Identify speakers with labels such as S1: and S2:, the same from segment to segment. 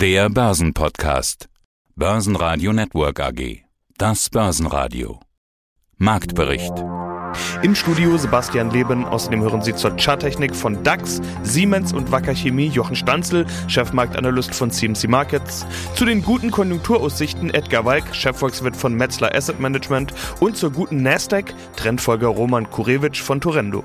S1: Der Börsenpodcast. Börsenradio Network AG. Das Börsenradio. Marktbericht.
S2: Im Studio Sebastian Leben. Außerdem hören Sie zur Charttechnik von DAX, Siemens und Wacker Chemie Jochen Stanzel, Chefmarktanalyst von CMC Markets. Zu den guten Konjunkturaussichten Edgar Walk, Chefvolkswirt von Metzler Asset Management. Und zur guten Nasdaq, Trendfolger Roman Kurewitsch von Torendo.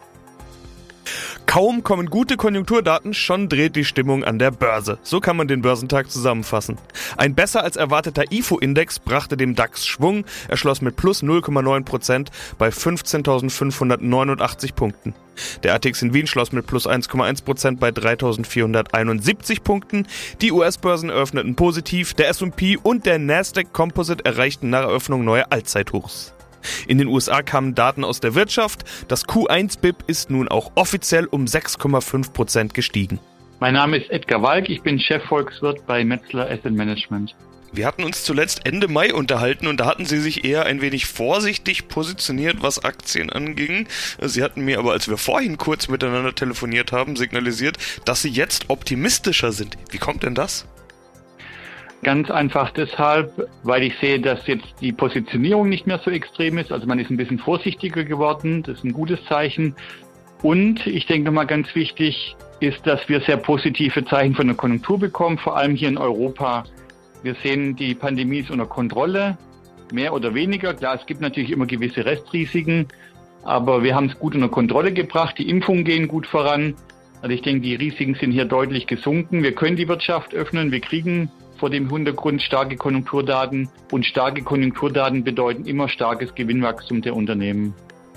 S2: Kaum kommen gute Konjunkturdaten, schon dreht die Stimmung an der Börse. So kann man den Börsentag zusammenfassen. Ein besser als erwarteter IFO-Index brachte dem DAX Schwung. Er schloss mit plus 0,9% bei 15.589 Punkten. Der ATX in Wien schloss mit plus 1,1% bei 3.471 Punkten. Die US-Börsen öffneten positiv. Der S&P und der Nasdaq Composite erreichten nach Eröffnung neue Allzeithochs. In den USA kamen Daten aus der Wirtschaft. Das Q1-BIP ist nun auch offiziell um 6,5 Prozent gestiegen.
S3: Mein Name ist Edgar Walk, ich bin Chefvolkswirt bei Metzler Asset Management.
S2: Wir hatten uns zuletzt Ende Mai unterhalten und da hatten Sie sich eher ein wenig vorsichtig positioniert, was Aktien anging. Sie hatten mir aber, als wir vorhin kurz miteinander telefoniert haben, signalisiert, dass Sie jetzt optimistischer sind. Wie kommt denn das?
S3: Ganz einfach deshalb, weil ich sehe, dass jetzt die Positionierung nicht mehr so extrem ist. Also man ist ein bisschen vorsichtiger geworden. Das ist ein gutes Zeichen. Und ich denke mal ganz wichtig ist, dass wir sehr positive Zeichen von der Konjunktur bekommen, vor allem hier in Europa. Wir sehen, die Pandemie ist unter Kontrolle, mehr oder weniger. Klar, es gibt natürlich immer gewisse Restrisiken, aber wir haben es gut unter Kontrolle gebracht. Die Impfungen gehen gut voran. Also ich denke, die Risiken sind hier deutlich gesunken. Wir können die Wirtschaft öffnen. Wir kriegen vor dem Hintergrund starke Konjunkturdaten. Und starke Konjunkturdaten bedeuten immer starkes Gewinnwachstum der Unternehmen.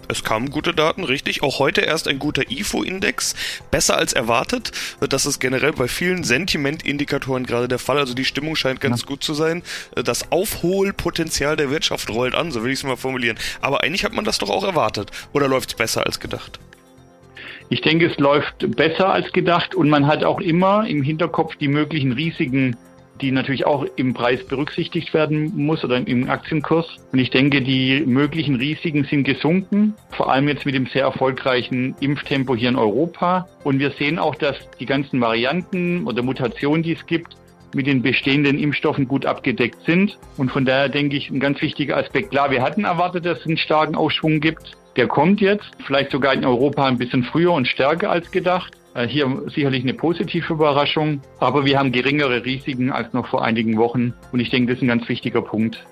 S2: Es kamen gute Daten, richtig. Auch heute erst ein guter IFO-Index. Besser als erwartet. Das ist generell bei vielen Sentimentindikatoren gerade der Fall. Also die Stimmung scheint ganz ja. gut zu sein. Das Aufholpotenzial der Wirtschaft rollt an, so will ich es mal formulieren. Aber eigentlich hat man das doch auch erwartet. Oder läuft es besser als gedacht?
S3: Ich denke, es läuft besser als gedacht und man hat auch immer im Hinterkopf die möglichen Risiken die natürlich auch im Preis berücksichtigt werden muss oder im Aktienkurs. Und ich denke, die möglichen Risiken sind gesunken, vor allem jetzt mit dem sehr erfolgreichen Impftempo hier in Europa. Und wir sehen auch, dass die ganzen Varianten oder Mutationen, die es gibt, mit den bestehenden Impfstoffen gut abgedeckt sind. Und von daher denke ich, ein ganz wichtiger Aspekt. Klar, wir hatten erwartet, dass es einen starken Aufschwung gibt. Der kommt jetzt, vielleicht sogar in Europa ein bisschen früher und stärker als gedacht. Äh, hier sicherlich eine positive Überraschung, aber wir haben geringere Risiken als noch vor einigen Wochen und ich denke, das ist ein ganz wichtiger Punkt.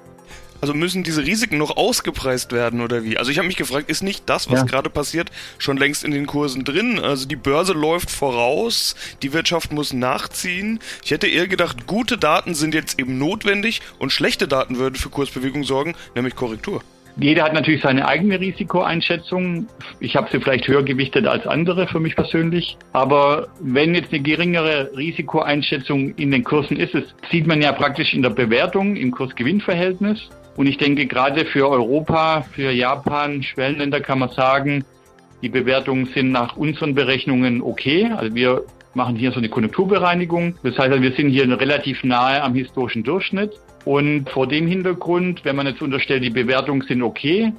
S2: Also müssen diese Risiken noch ausgepreist werden oder wie? Also ich habe mich gefragt, ist nicht das, was ja. gerade passiert, schon längst in den Kursen drin? Also die Börse läuft voraus, die Wirtschaft muss nachziehen. Ich hätte eher gedacht, gute Daten sind jetzt eben notwendig und schlechte Daten würden für Kursbewegung sorgen, nämlich Korrektur.
S3: Jeder hat natürlich seine eigene Risikoeinschätzung. Ich habe sie vielleicht höher gewichtet als andere für mich persönlich. Aber wenn jetzt eine geringere Risikoeinschätzung in den Kursen ist, das sieht man ja praktisch in der Bewertung im Kurs-Gewinn-Verhältnis. Und ich denke, gerade für Europa, für Japan, Schwellenländer kann man sagen, die Bewertungen sind nach unseren Berechnungen okay. Also wir machen hier so eine Konjunkturbereinigung. Das heißt, wir sind hier relativ nahe am historischen Durchschnitt. Und vor dem Hintergrund, wenn man jetzt unterstellt, die Bewertungen sind okay,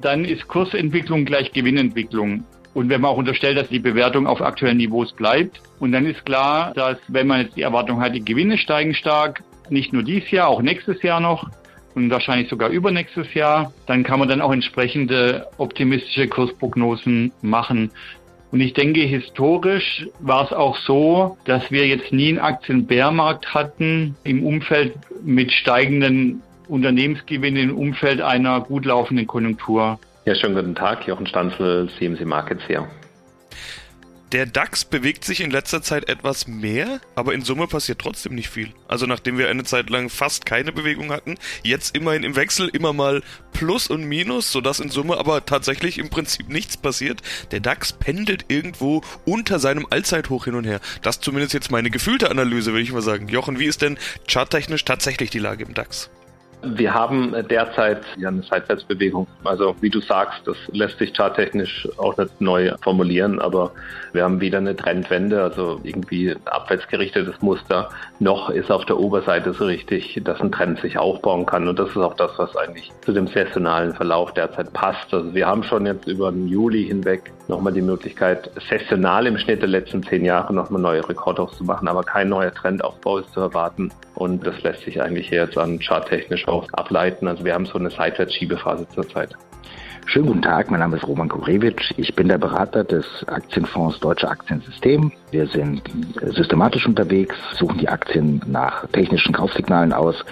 S3: dann ist Kursentwicklung gleich Gewinnentwicklung. Und wenn man auch unterstellt, dass die Bewertung auf aktuellen Niveaus bleibt, und dann ist klar, dass wenn man jetzt die Erwartung hat, die Gewinne steigen stark, nicht nur dieses Jahr, auch nächstes Jahr noch und wahrscheinlich sogar übernächstes Jahr, dann kann man dann auch entsprechende optimistische Kursprognosen machen. Und ich denke, historisch war es auch so, dass wir jetzt nie einen Aktienbärmarkt hatten im Umfeld mit steigenden Unternehmensgewinnen im Umfeld einer gut laufenden Konjunktur.
S4: Ja, schönen guten Tag, Jochen Stanzel, CMC Markets hier.
S2: Der DAX bewegt sich in letzter Zeit etwas mehr, aber in Summe passiert trotzdem nicht viel. Also nachdem wir eine Zeit lang fast keine Bewegung hatten, jetzt immerhin im Wechsel immer mal Plus und Minus, sodass in Summe aber tatsächlich im Prinzip nichts passiert. Der DAX pendelt irgendwo unter seinem Allzeithoch hin und her. Das zumindest jetzt meine gefühlte Analyse, würde ich mal sagen. Jochen, wie ist denn charttechnisch tatsächlich die Lage im DAX?
S4: Wir haben derzeit ja eine Seitwärtsbewegung. Also wie du sagst, das lässt sich charttechnisch auch nicht neu formulieren, aber wir haben wieder eine Trendwende, also irgendwie ein abwärtsgerichtetes Muster. Noch ist auf der Oberseite so richtig, dass ein Trend sich aufbauen kann und das ist auch das, was eigentlich zu dem saisonalen Verlauf derzeit passt. Also wir haben schon jetzt über den Juli hinweg nochmal die Möglichkeit, saisonal im Schnitt der letzten zehn Jahre nochmal neue Rekordhochs zu machen, aber kein neuer Trendaufbau ist zu erwarten und das lässt sich eigentlich jetzt an charttechnisch auch ableiten. Also wir haben so eine Seitwärtsschiebephase zurzeit.
S5: Schönen guten Tag, mein Name ist Roman Kurewitsch. Ich bin der Berater des Aktienfonds Deutsche Aktiensystem. Wir sind systematisch unterwegs, suchen die Aktien nach technischen Kaufsignalen aus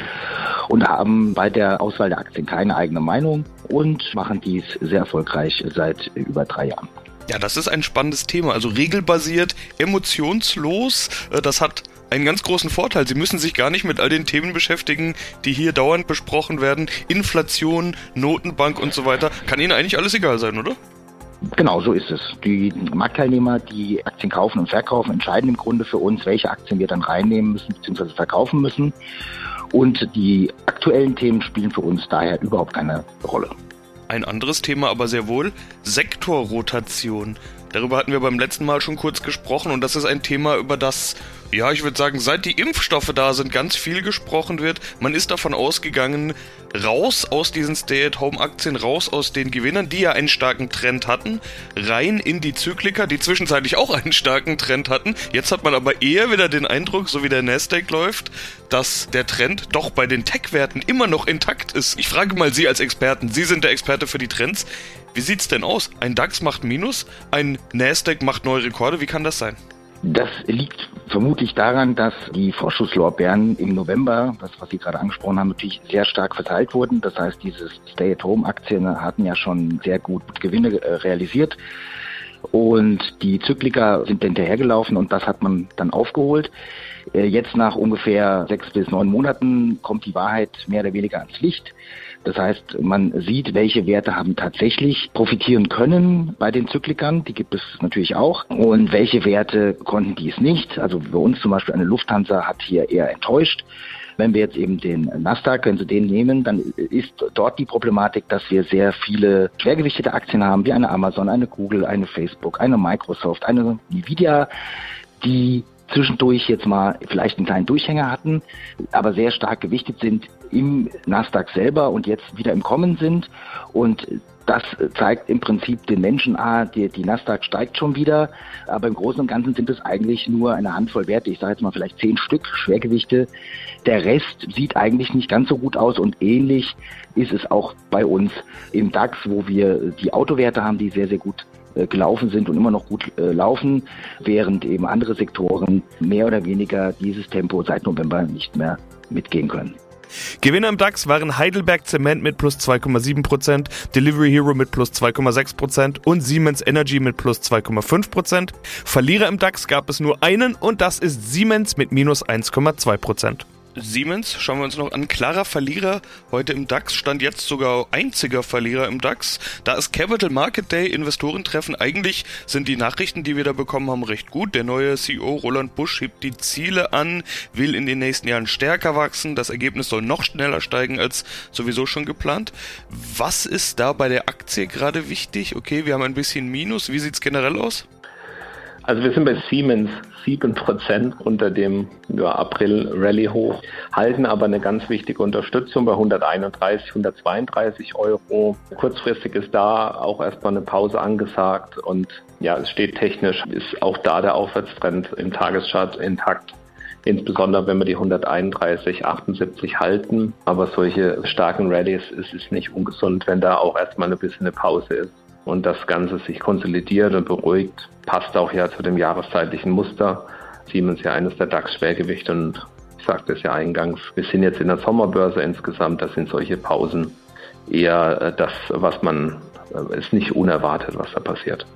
S5: und haben bei der Auswahl der Aktien keine eigene Meinung und machen dies sehr erfolgreich seit über drei Jahren.
S2: Ja, das ist ein spannendes Thema. Also regelbasiert, emotionslos. Äh, das hat einen ganz großen Vorteil. Sie müssen sich gar nicht mit all den Themen beschäftigen, die hier dauernd besprochen werden. Inflation, Notenbank und so weiter. Kann Ihnen eigentlich alles egal sein, oder?
S5: Genau, so ist es. Die Marktteilnehmer, die Aktien kaufen und verkaufen, entscheiden im Grunde für uns, welche Aktien wir dann reinnehmen müssen bzw. verkaufen müssen. Und die aktuellen Themen spielen für uns daher überhaupt keine Rolle.
S2: Ein anderes Thema aber sehr wohl, Sektorrotation. Darüber hatten wir beim letzten Mal schon kurz gesprochen und das ist ein Thema, über das ja, ich würde sagen, seit die Impfstoffe da sind, ganz viel gesprochen wird. Man ist davon ausgegangen, raus aus diesen Stay-at-Home-Aktien, raus aus den Gewinnern, die ja einen starken Trend hatten, rein in die Zykliker, die zwischenzeitlich auch einen starken Trend hatten. Jetzt hat man aber eher wieder den Eindruck, so wie der Nasdaq läuft, dass der Trend doch bei den Tech-Werten immer noch intakt ist. Ich frage mal Sie als Experten, Sie sind der Experte für die Trends. Wie sieht's denn aus? Ein DAX macht Minus, ein Nasdaq macht neue Rekorde, wie kann das sein?
S5: Das liegt vermutlich daran, dass die Vorschusslorbeeren im November, das was Sie gerade angesprochen haben, natürlich sehr stark verteilt wurden. Das heißt, diese Stay-at-Home-Aktien hatten ja schon sehr gut Gewinne äh, realisiert. Und die Zyklika sind hinterhergelaufen und das hat man dann aufgeholt. Äh, jetzt nach ungefähr sechs bis neun Monaten kommt die Wahrheit mehr oder weniger ans Licht. Das heißt, man sieht, welche Werte haben tatsächlich profitieren können bei den Zyklikern. Die gibt es natürlich auch. Und welche Werte konnten dies nicht. Also bei uns zum Beispiel eine Lufthansa hat hier eher enttäuscht. Wenn wir jetzt eben den Nasdaq, wenn Sie den nehmen, dann ist dort die Problematik, dass wir sehr viele schwergewichtete Aktien haben, wie eine Amazon, eine Google, eine Facebook, eine Microsoft, eine Nvidia, die zwischendurch jetzt mal vielleicht einen kleinen Durchhänger hatten, aber sehr stark gewichtet sind im Nasdaq selber und jetzt wieder im Kommen sind. Und das zeigt im Prinzip den Menschen, ah, die, die Nasdaq steigt schon wieder, aber im Großen und Ganzen sind es eigentlich nur eine Handvoll Werte, ich sage jetzt mal vielleicht zehn Stück Schwergewichte. Der Rest sieht eigentlich nicht ganz so gut aus und ähnlich ist es auch bei uns im DAX, wo wir die Autowerte haben, die sehr, sehr gut gelaufen sind und immer noch gut äh, laufen, während eben andere Sektoren mehr oder weniger dieses Tempo seit November nicht mehr mitgehen können.
S2: Gewinner im DAX waren Heidelberg Zement mit plus 2,7%, Delivery Hero mit plus 2,6% und Siemens Energy mit plus 2,5%. Verlierer im DAX gab es nur einen und das ist Siemens mit minus 1,2%. Siemens, schauen wir uns noch an. Klarer Verlierer heute im DAX, stand jetzt sogar einziger Verlierer im DAX. Da ist Capital Market Day, Investorentreffen. Eigentlich sind die Nachrichten, die wir da bekommen haben, recht gut. Der neue CEO Roland Busch hebt die Ziele an, will in den nächsten Jahren stärker wachsen. Das Ergebnis soll noch schneller steigen als sowieso schon geplant. Was ist da bei der Aktie gerade wichtig? Okay, wir haben ein bisschen Minus. Wie sieht's generell aus?
S4: Also wir sind bei Siemens 7% unter dem ja, April-Rally hoch, halten aber eine ganz wichtige Unterstützung bei 131, 132 Euro. Kurzfristig ist da auch erstmal eine Pause angesagt und ja, es steht technisch, ist auch da der Aufwärtstrend im Tageschart intakt. Insbesondere wenn wir die 131, 78 halten. Aber solche starken Rallies ist es nicht ungesund, wenn da auch erstmal ein bisschen eine Pause ist und das Ganze sich konsolidiert und beruhigt, passt auch ja zu dem jahreszeitlichen Muster. Siemens ja eines der DAX-Schwergewichte und ich sagte es ja eingangs, wir sind jetzt in der Sommerbörse insgesamt, da sind solche Pausen eher äh, das, was man, äh, ist nicht unerwartet, was da passiert.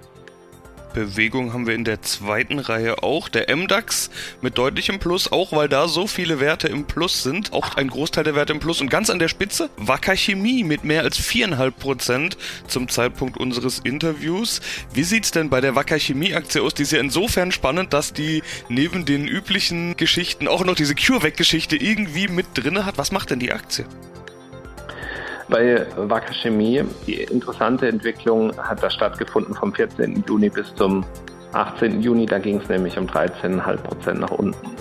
S2: Bewegung haben wir in der zweiten Reihe auch. Der MDAX mit deutlichem Plus, auch weil da so viele Werte im Plus sind. Auch ein Großteil der Werte im Plus. Und ganz an der Spitze Wacker Chemie mit mehr als viereinhalb Prozent zum Zeitpunkt unseres Interviews. Wie sieht's denn bei der Wacker Chemie Aktie aus? Die ist ja insofern spannend, dass die neben den üblichen Geschichten auch noch diese CureVac Geschichte irgendwie mit drinne hat. Was macht denn die Aktie?
S4: Bei Wacker Chemie, die interessante Entwicklung hat da stattgefunden vom 14. Juni bis zum 18. Juni. Da ging es nämlich um 13,5 Prozent nach unten.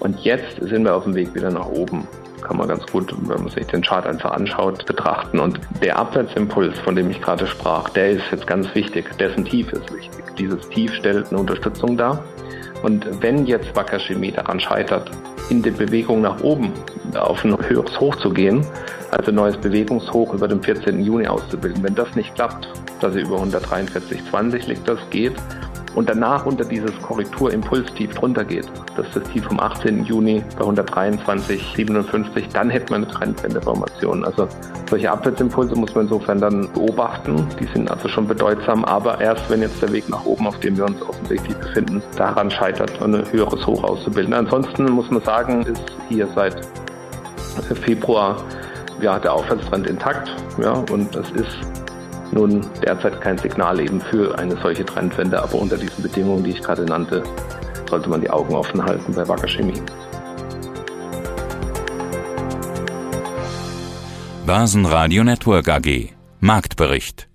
S4: Und jetzt sind wir auf dem Weg wieder nach oben. Kann man ganz gut, wenn man sich den Chart einfach anschaut, betrachten. Und der Abwärtsimpuls, von dem ich gerade sprach, der ist jetzt ganz wichtig. Dessen Tief ist wichtig. Dieses Tief stellt eine Unterstützung dar. Und wenn jetzt Wacker Chemie daran scheitert, in der Bewegung nach oben auf ein höheres Hoch zu gehen, also ein neues Bewegungshoch über den 14. Juni auszubilden, wenn das nicht klappt, dass er über 143,20 liegt, das geht, und danach unter dieses Korrekturimpuls-Tief drunter geht, das ist das Tief vom 18. Juni bei 123,57, dann hätte man eine Trendwendeformation. Also solche Abwärtsimpulse muss man insofern dann beobachten. Die sind also schon bedeutsam, aber erst wenn jetzt der Weg nach oben, auf dem wir uns offensichtlich befinden, daran scheitert, ein höheres Hoch auszubilden. Ansonsten muss man sagen, ist hier seit Februar ja, der Aufwärtstrend intakt. Ja, und das ist nun derzeit kein Signal eben für eine solche Trendwende, aber unter diesen Bedingungen, die ich gerade nannte, sollte man die Augen offen halten bei Wacker Chemie.
S1: Basen Network AG Marktbericht